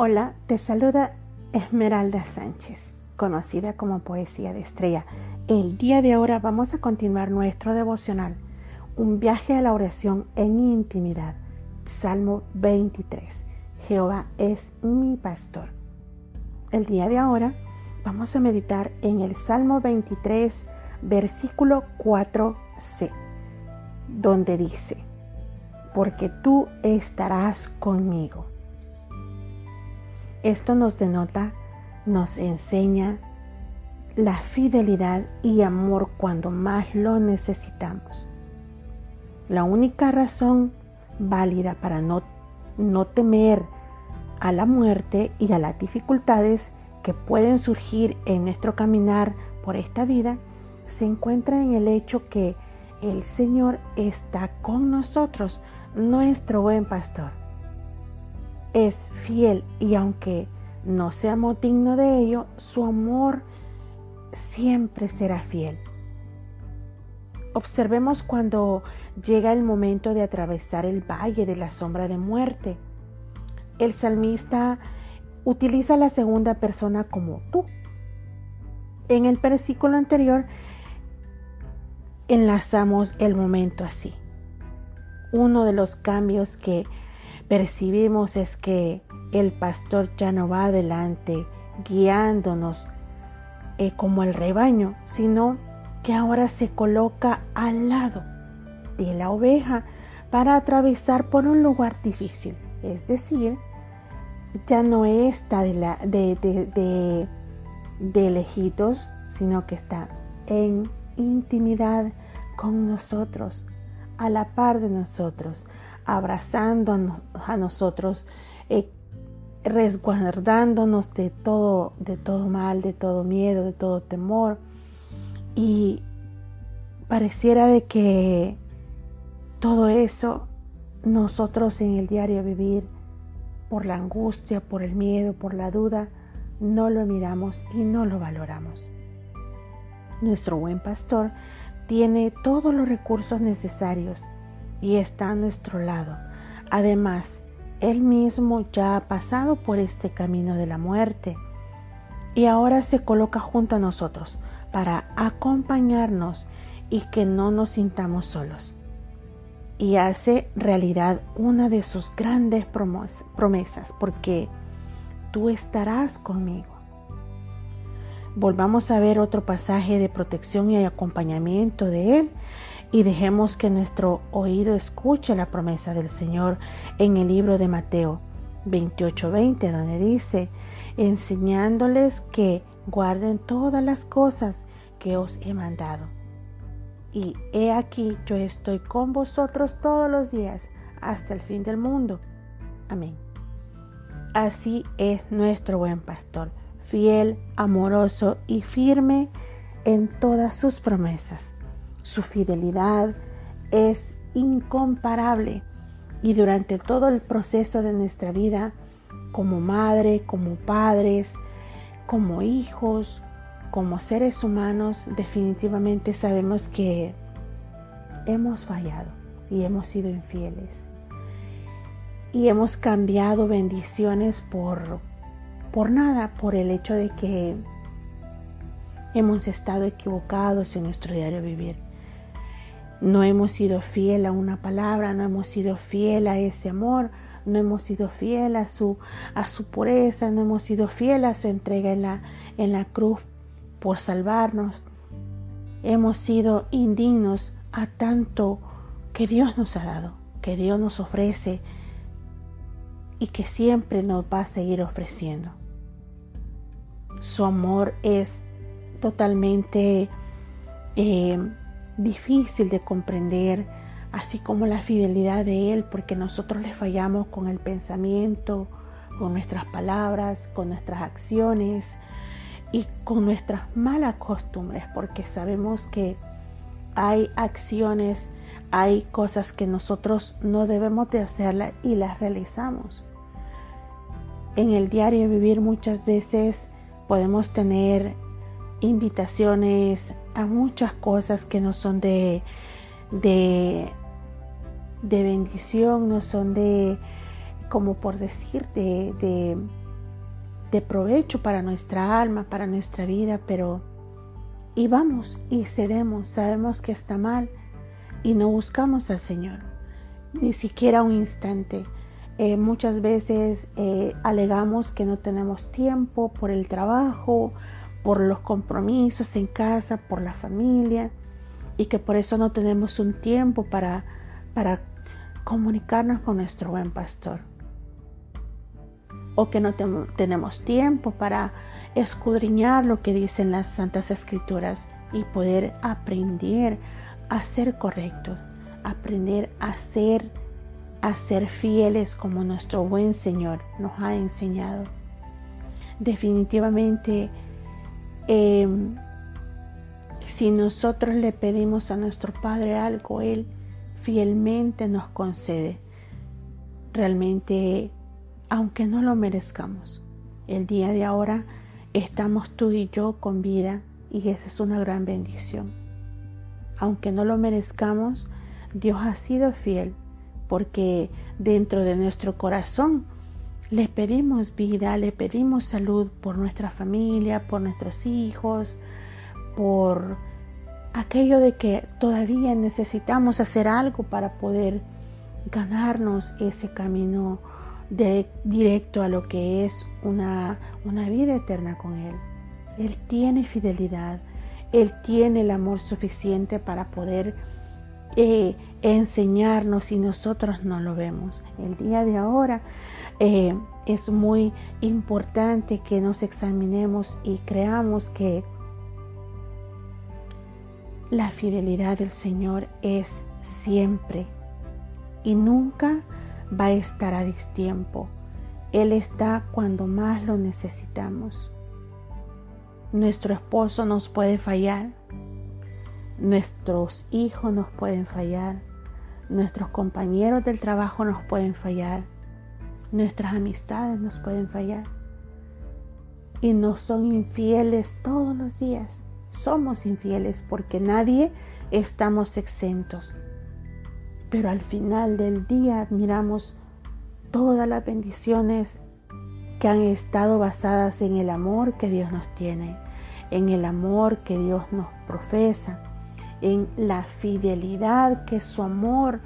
Hola, te saluda Esmeralda Sánchez, conocida como Poesía de Estrella. El día de ahora vamos a continuar nuestro devocional, un viaje a la oración en intimidad. Salmo 23. Jehová es mi pastor. El día de ahora vamos a meditar en el Salmo 23, versículo 4c, donde dice, porque tú estarás conmigo esto nos denota, nos enseña la fidelidad y amor cuando más lo necesitamos. La única razón válida para no, no temer a la muerte y a las dificultades que pueden surgir en nuestro caminar por esta vida se encuentra en el hecho que el Señor está con nosotros, nuestro buen pastor es fiel y aunque no seamos dignos de ello, su amor siempre será fiel. Observemos cuando llega el momento de atravesar el valle de la sombra de muerte. El salmista utiliza la segunda persona como tú. En el versículo anterior enlazamos el momento así. Uno de los cambios que percibimos es que el pastor ya no va adelante guiándonos eh, como el rebaño, sino que ahora se coloca al lado de la oveja para atravesar por un lugar difícil. Es decir, ya no está de, de, de lejitos, sino que está en intimidad con nosotros, a la par de nosotros, abrazándonos a nosotros, eh, resguardándonos de todo, de todo mal, de todo miedo, de todo temor. Y pareciera de que todo eso nosotros en el diario vivir, por la angustia, por el miedo, por la duda, no lo miramos y no lo valoramos. Nuestro buen pastor tiene todos los recursos necesarios y está a nuestro lado. Además, Él mismo ya ha pasado por este camino de la muerte y ahora se coloca junto a nosotros para acompañarnos y que no nos sintamos solos. Y hace realidad una de sus grandes promesas, porque tú estarás conmigo. Volvamos a ver otro pasaje de protección y acompañamiento de Él y dejemos que nuestro oído escuche la promesa del Señor en el libro de Mateo 28:20, donde dice, enseñándoles que guarden todas las cosas que os he mandado. Y he aquí yo estoy con vosotros todos los días hasta el fin del mundo. Amén. Así es nuestro buen pastor, fiel, amoroso y firme en todas sus promesas. Su fidelidad es incomparable y durante todo el proceso de nuestra vida, como madre, como padres, como hijos, como seres humanos, definitivamente sabemos que hemos fallado y hemos sido infieles. Y hemos cambiado bendiciones por, por nada, por el hecho de que hemos estado equivocados en nuestro diario vivir no hemos sido fiel a una palabra, no hemos sido fiel a ese amor, no hemos sido fiel a su, a su pureza, no hemos sido fiel a su entrega en la, en la cruz por salvarnos. Hemos sido indignos a tanto que Dios nos ha dado, que Dios nos ofrece y que siempre nos va a seguir ofreciendo. Su amor es totalmente eh, difícil de comprender, así como la fidelidad de Él, porque nosotros le fallamos con el pensamiento, con nuestras palabras, con nuestras acciones y con nuestras malas costumbres, porque sabemos que hay acciones, hay cosas que nosotros no debemos de hacerlas y las realizamos. En el diario vivir muchas veces podemos tener invitaciones a muchas cosas que no son de, de, de bendición, no son de, como por decir, de, de provecho para nuestra alma, para nuestra vida, pero y vamos y cedemos, sabemos que está mal y no buscamos al Señor, ni siquiera un instante. Eh, muchas veces eh, alegamos que no tenemos tiempo por el trabajo, por los compromisos en casa, por la familia y que por eso no tenemos un tiempo para, para comunicarnos con nuestro buen pastor. O que no tenemos tiempo para escudriñar lo que dicen las Santas Escrituras y poder aprender a ser correctos, aprender a ser a ser fieles como nuestro buen Señor nos ha enseñado. Definitivamente, em, si nosotros le pedimos a nuestro Padre algo, Él fielmente nos concede. Realmente, aunque no lo merezcamos, el día de ahora estamos tú y yo con vida y esa es una gran bendición. Aunque no lo merezcamos, Dios ha sido fiel porque dentro de nuestro corazón le pedimos vida, le pedimos salud por nuestra familia, por nuestros hijos, por aquello de que todavía necesitamos hacer algo para poder ganarnos ese camino de, directo a lo que es una, una vida eterna con Él. Él tiene fidelidad, Él tiene el amor suficiente para poder eh, enseñarnos y nosotros no lo vemos. El día de ahora eh, es muy importante que nos examinemos y creamos que la fidelidad del Señor es siempre y nunca va a estar a distiempo. Él está cuando más lo necesitamos. Nuestro esposo nos puede fallar, Nuestros hijos nos pueden fallar, nuestros compañeros del trabajo nos pueden fallar, nuestras amistades nos pueden fallar. Y nos son infieles todos los días. Somos infieles porque nadie estamos exentos. Pero al final del día miramos todas las bendiciones que han estado basadas en el amor que Dios nos tiene, en el amor que Dios nos profesa, en la fidelidad que su amor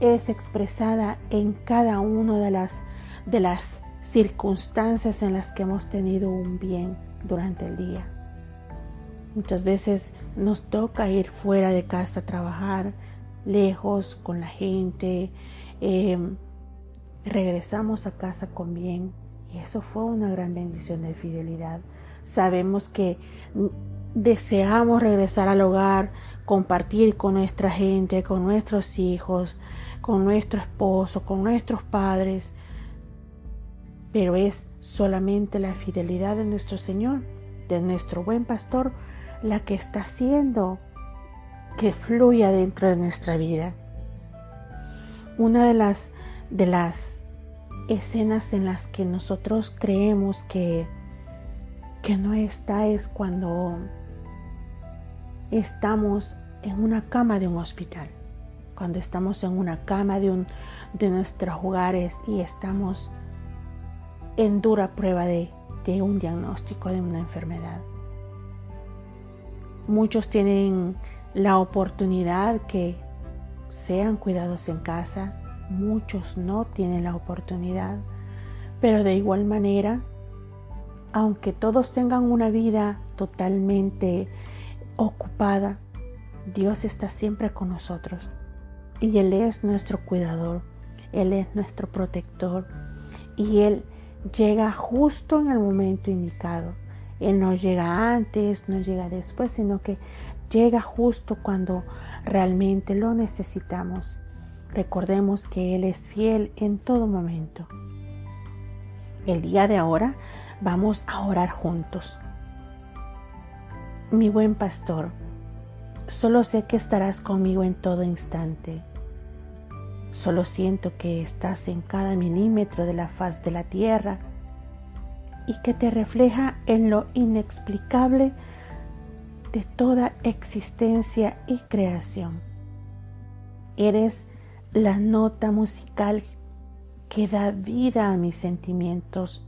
es expresada en cada una de las, de las circunstancias en las que hemos tenido un bien durante el día. Muchas veces nos toca ir fuera de casa a trabajar, lejos con la gente, em, regresamos a casa con bien y eso fue una gran bendición de fidelidad. Sabemos que deseamos regresar al hogar, compartir con nuestra gente, con nuestros hijos, con nuestro esposo, con nuestros padres, pero es solamente la fidelidad de nuestro Señor, de nuestro buen pastor, la que está haciendo que fluya dentro de nuestra vida. Una de las de las escenas en las que nosotros creemos que que no está es cuando estamos en una cama de un hospital, cuando estamos en una cama de, un, de nuestros hogares y estamos en dura prueba de, de un diagnóstico de una enfermedad. Muchos tienen la oportunidad que sean cuidados en casa, muchos no tienen la oportunidad, pero de igual manera, aunque todos tengan una vida totalmente ocupada, Dios está siempre con nosotros. Y Él es nuestro cuidador, Él es nuestro protector. Y Él llega justo en el momento indicado. Él no llega antes, no llega después, sino que llega justo cuando realmente lo necesitamos. Recordemos que Él es fiel en todo momento. El día de ahora vamos a orar juntos mi buen pastor, solo sé que estarás conmigo en todo instante. Solo siento que estás en cada milímetro de la faz de la tierra y que te refleja en lo inexplicable de toda existencia y creación. Eres la nota musical que da vida a mis sentimientos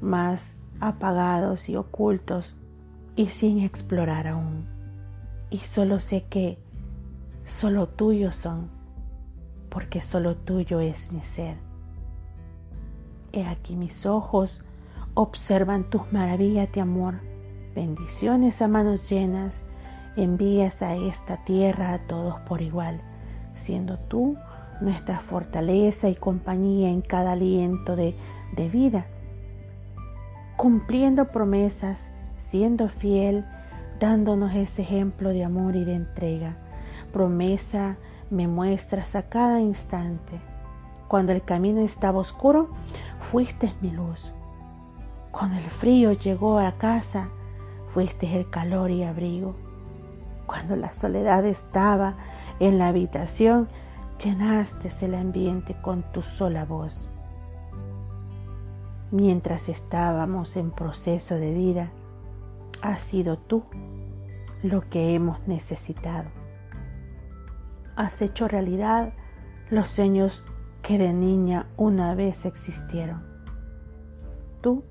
más apagados y ocultos y sin explorar aún. Y solo sé que solo tuyos son, porque solo tuyo es mi ser. He aquí mis ojos observan tus maravillas de amor, bendiciones a manos llenas, envías a esta tierra a todos por igual, siendo tú nuestra fortaleza y compañía en cada aliento de, de vida, cumpliendo promesas, siendo fiel, dándonos ese ejemplo de amor y de entrega. Promesa me muestras a cada instante. Cuando el camino estaba oscuro, fuiste mi luz. Cuando el frío llegó a casa, fuiste el calor y abrigo. Cuando la soledad estaba en la habitación, llenaste el ambiente con tu sola voz. Mientras estábamos en proceso de vida, has sido tú lo que hemos necesitado. Has hecho realidad los sueños que de niña una vez existieron. Tú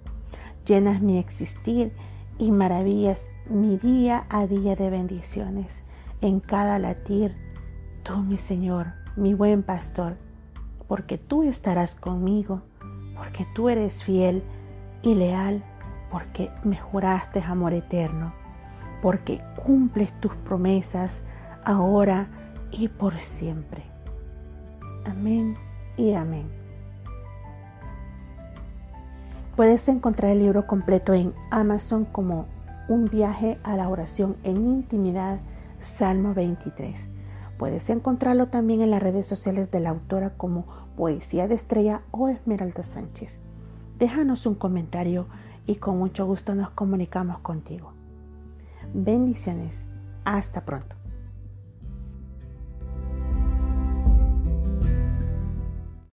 llenas mi existir y maravillas mi día a día de bendiciones en cada latir. Tú, mi Señor, mi buen pastor, porque tú estarás conmigo, porque tú eres fiel y leal, porque me juraste amor eterno, porque cumples tus promesas ahora y por siempre. Amén y amén. Puedes encontrar el libro completo en Amazon como Un viaje a la oración en intimidad, Salmo 23. Puedes encontrarlo también en las redes sociales de la autora como Poesía de Estrella o Esmeralda Sánchez. Déjanos un comentario y con mucho gusto nos comunicamos contigo. Bendiciones. Hasta pronto.